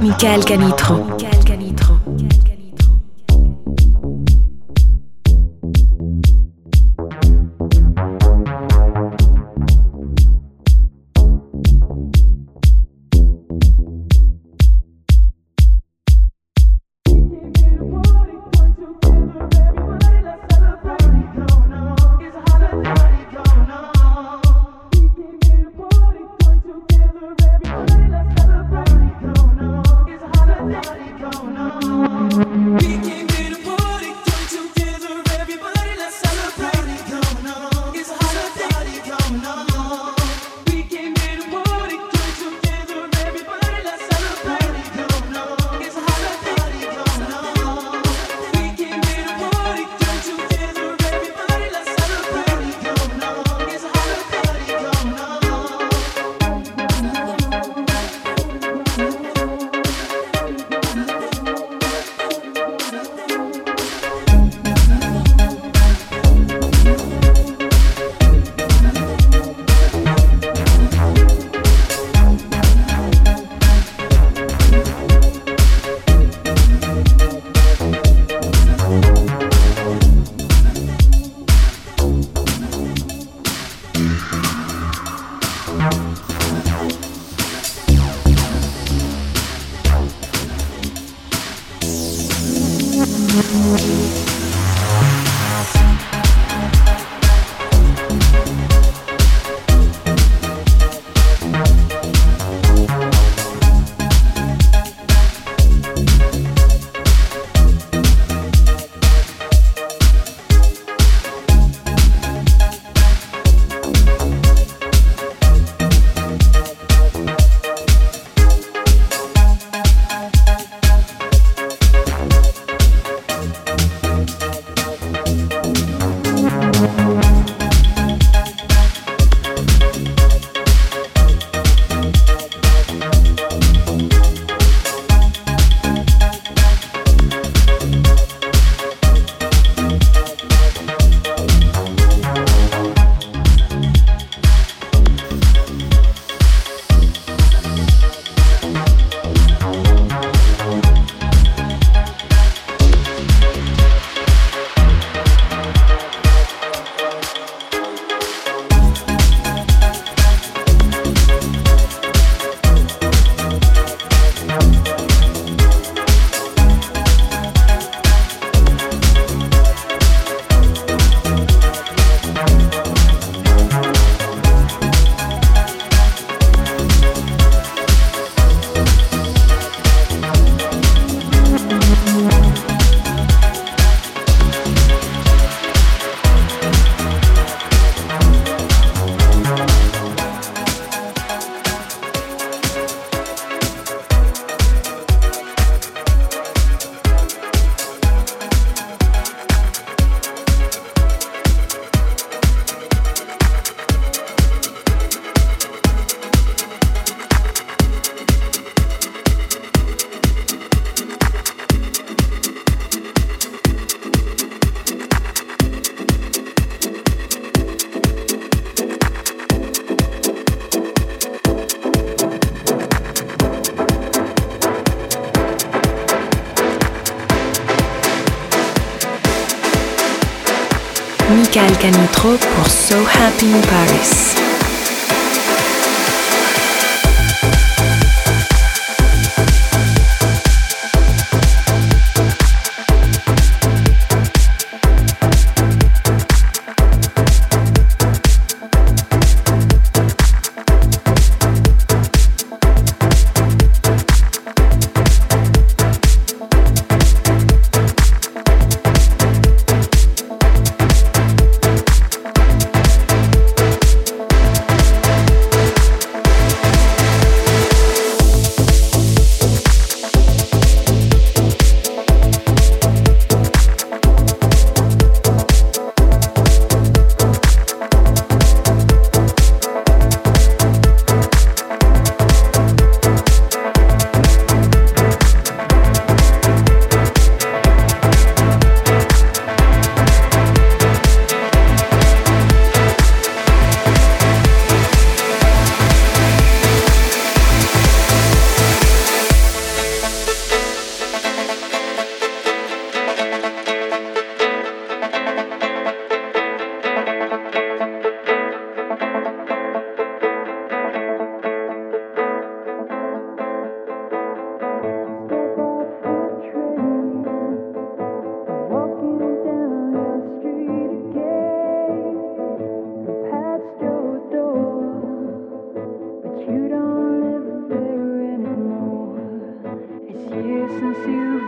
Michael Canitro. Michael Canitro pour So Happy in Paris.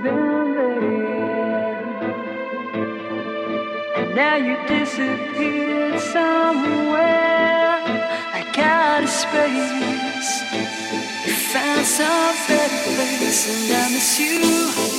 been there. Now you disappeared somewhere. I got a space. You found some better place, and I miss you.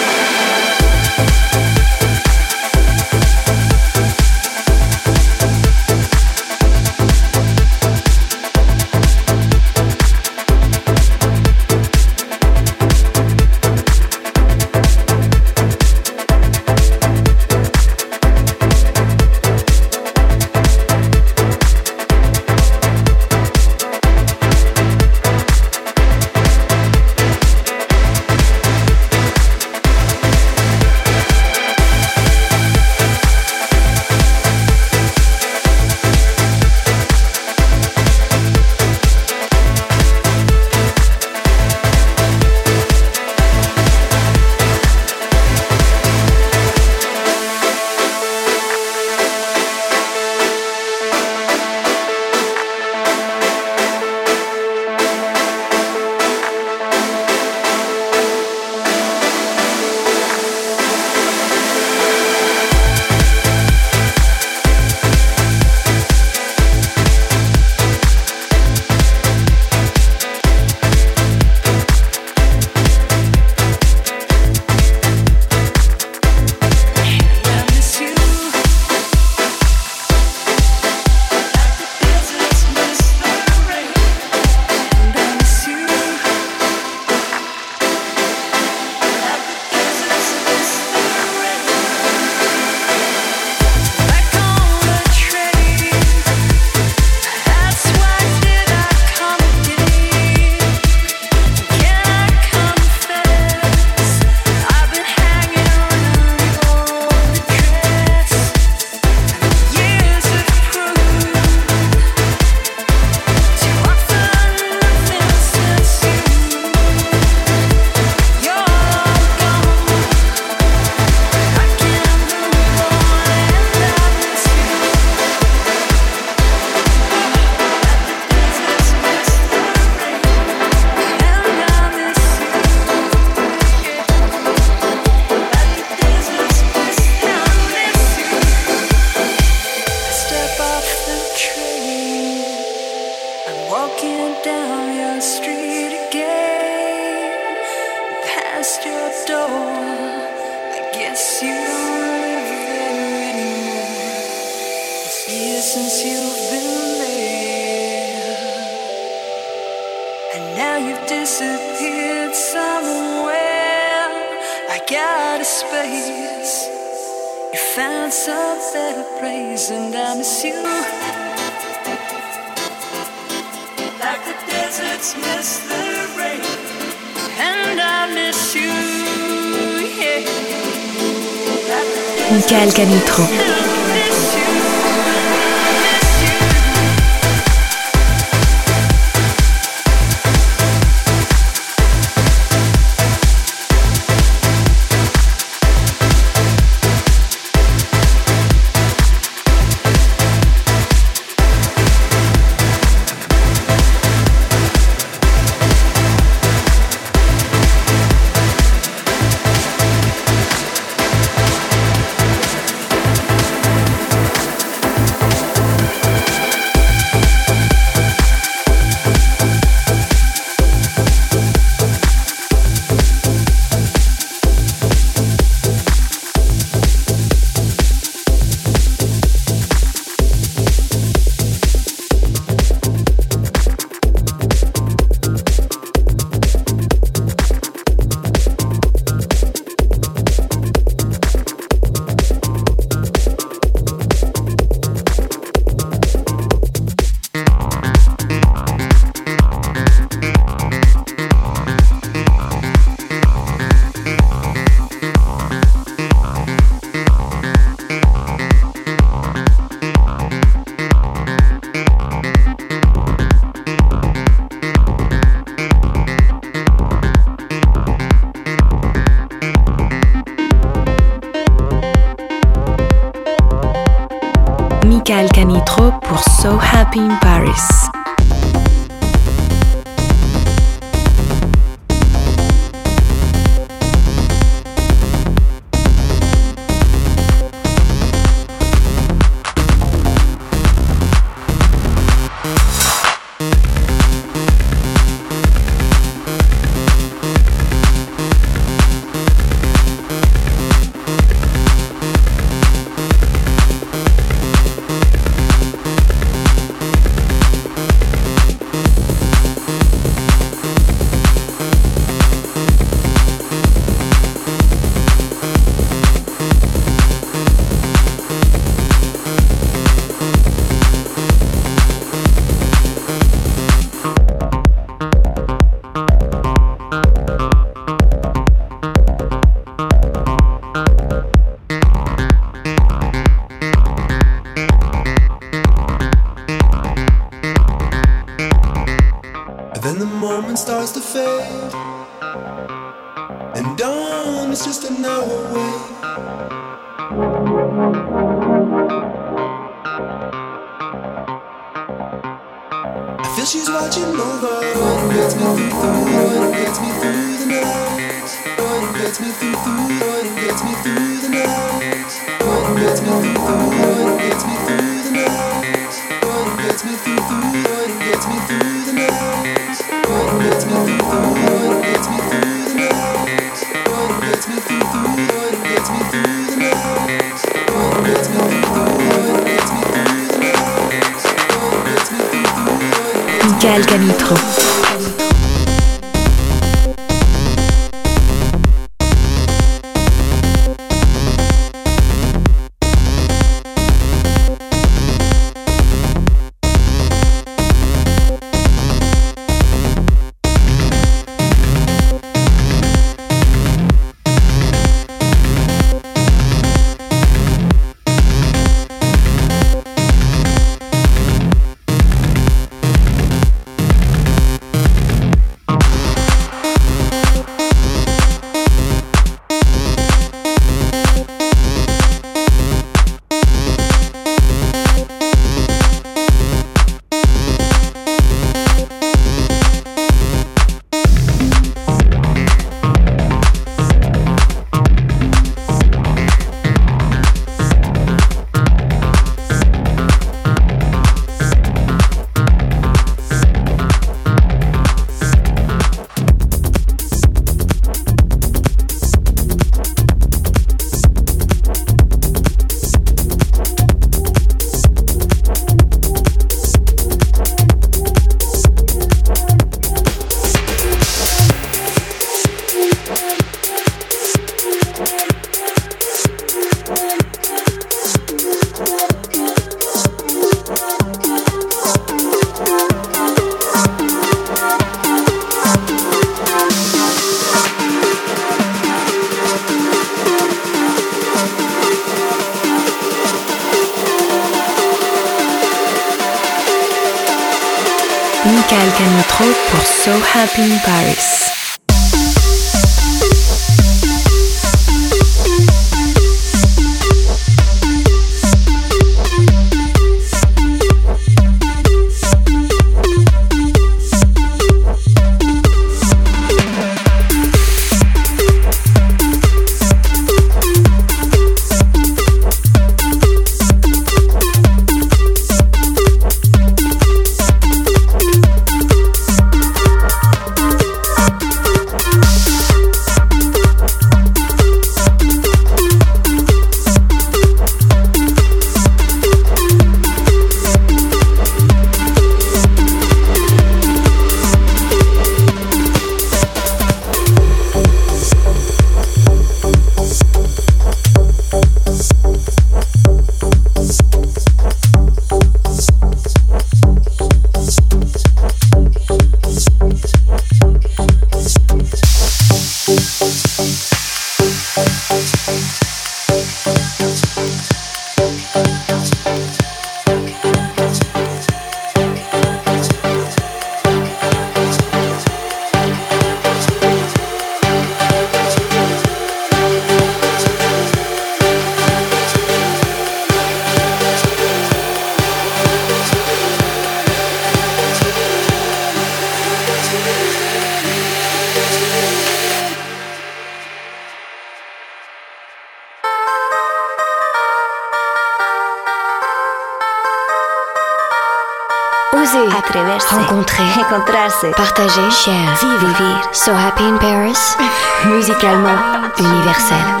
Musicalement universel.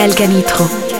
Michael Canitro.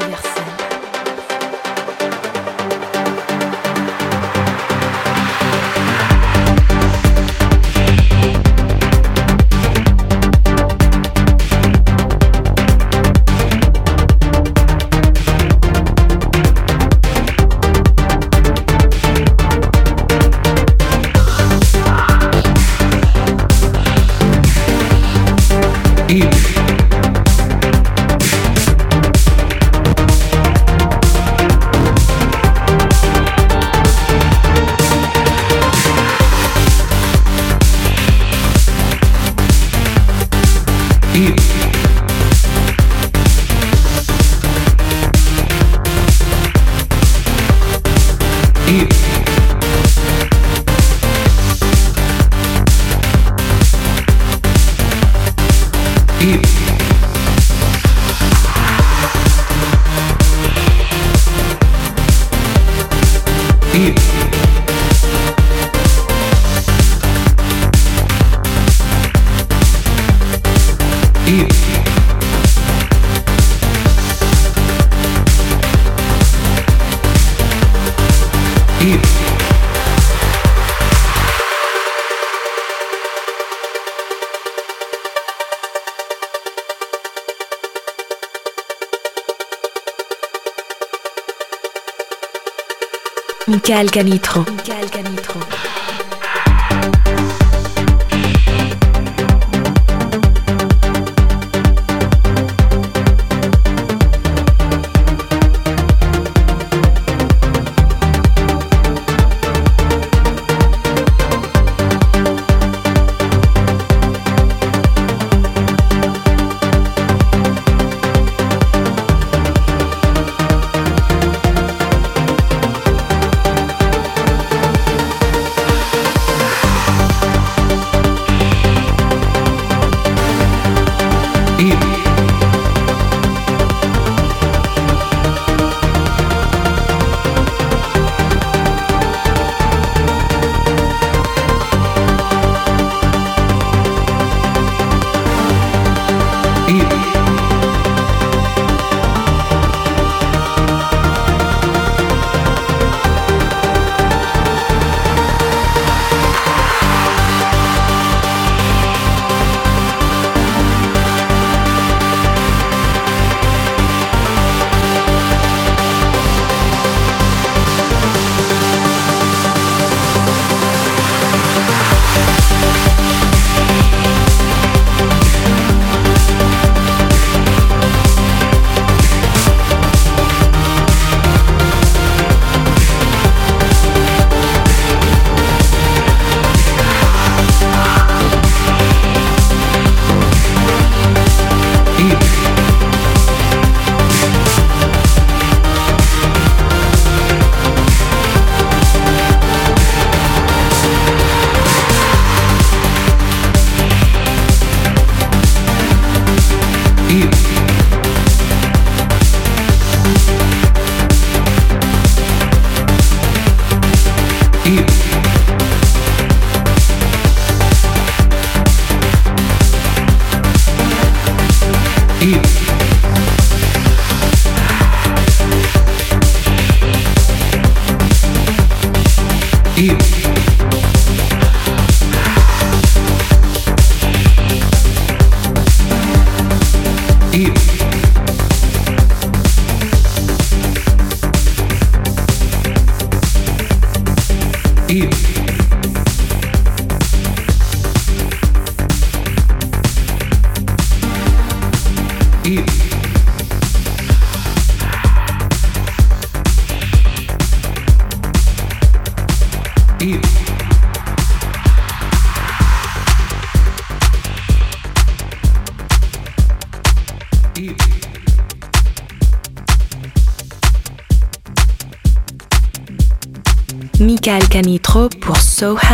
Michael Canitro.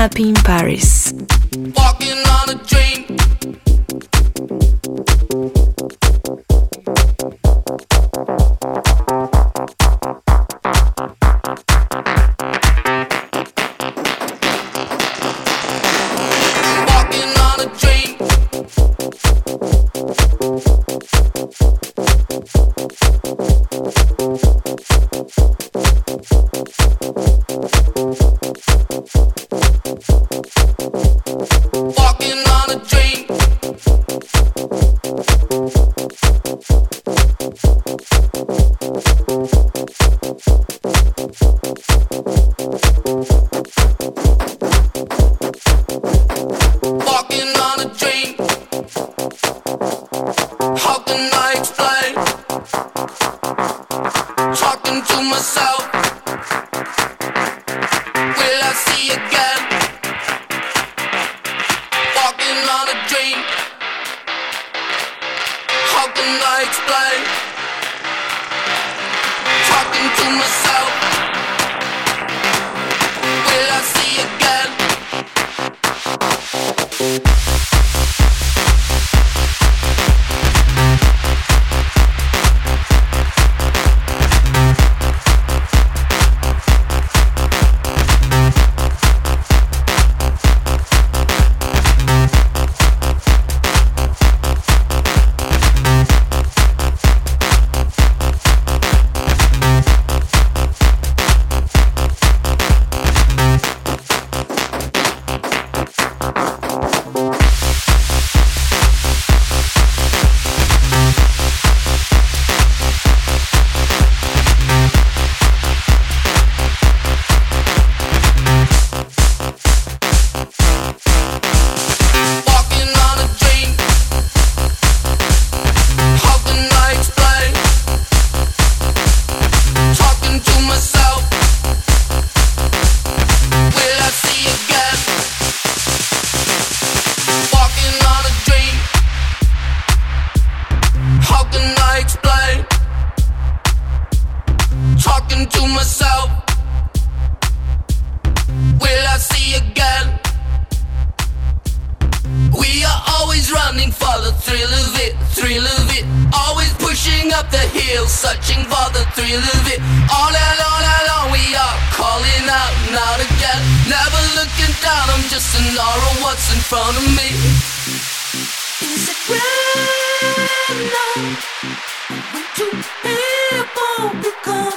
happy up the hill, searching for the thrill of it. All and on and on we are calling out, not again. Never looking down, I'm just an aura, what's in front of me? Is it real now? Won't you become?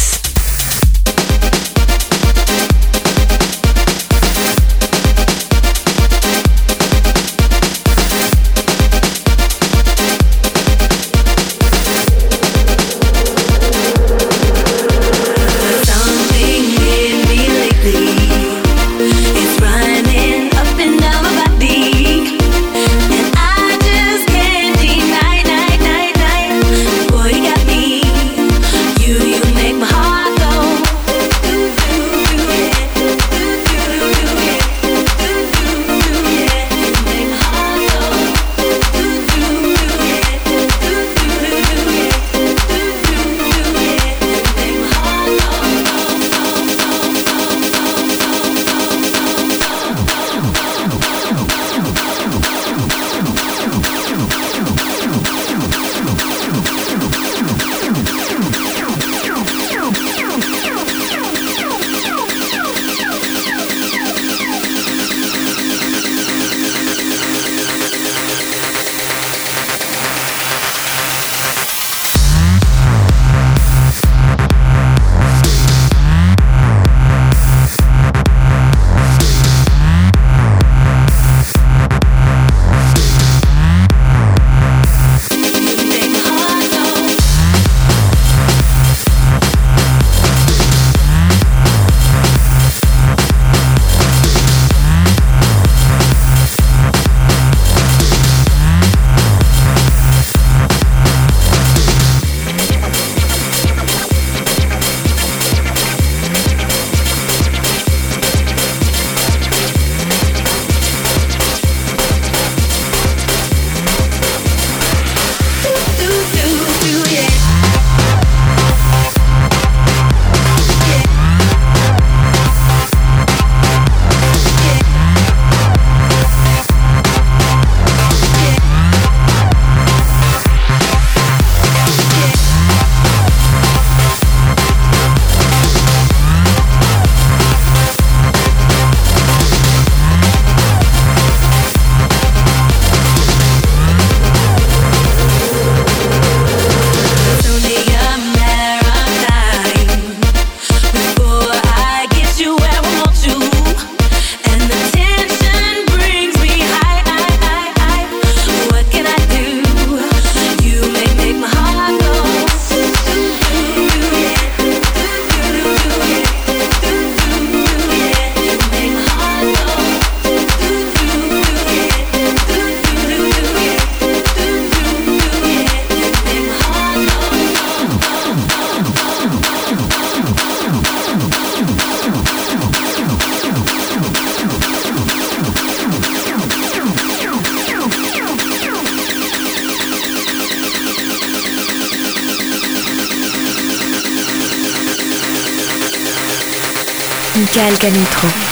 Canitro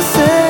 say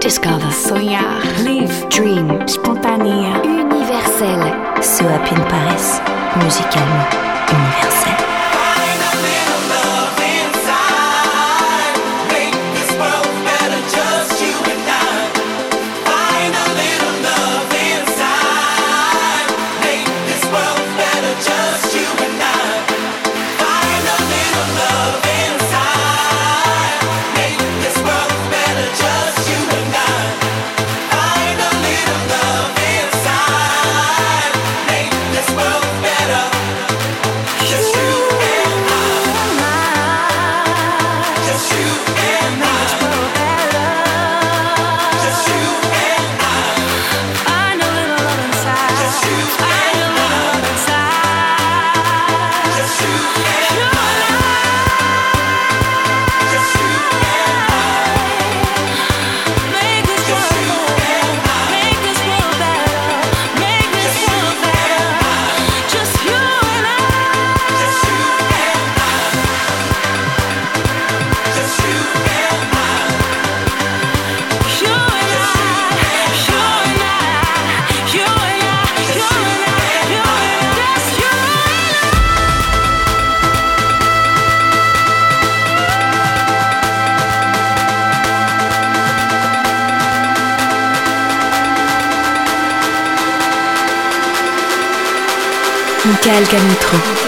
Discover. Sonhar. Live. Dream. Spontané. Universel. So Happy in Paris. Musicalement universel. Canitro.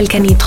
Michael Canitro.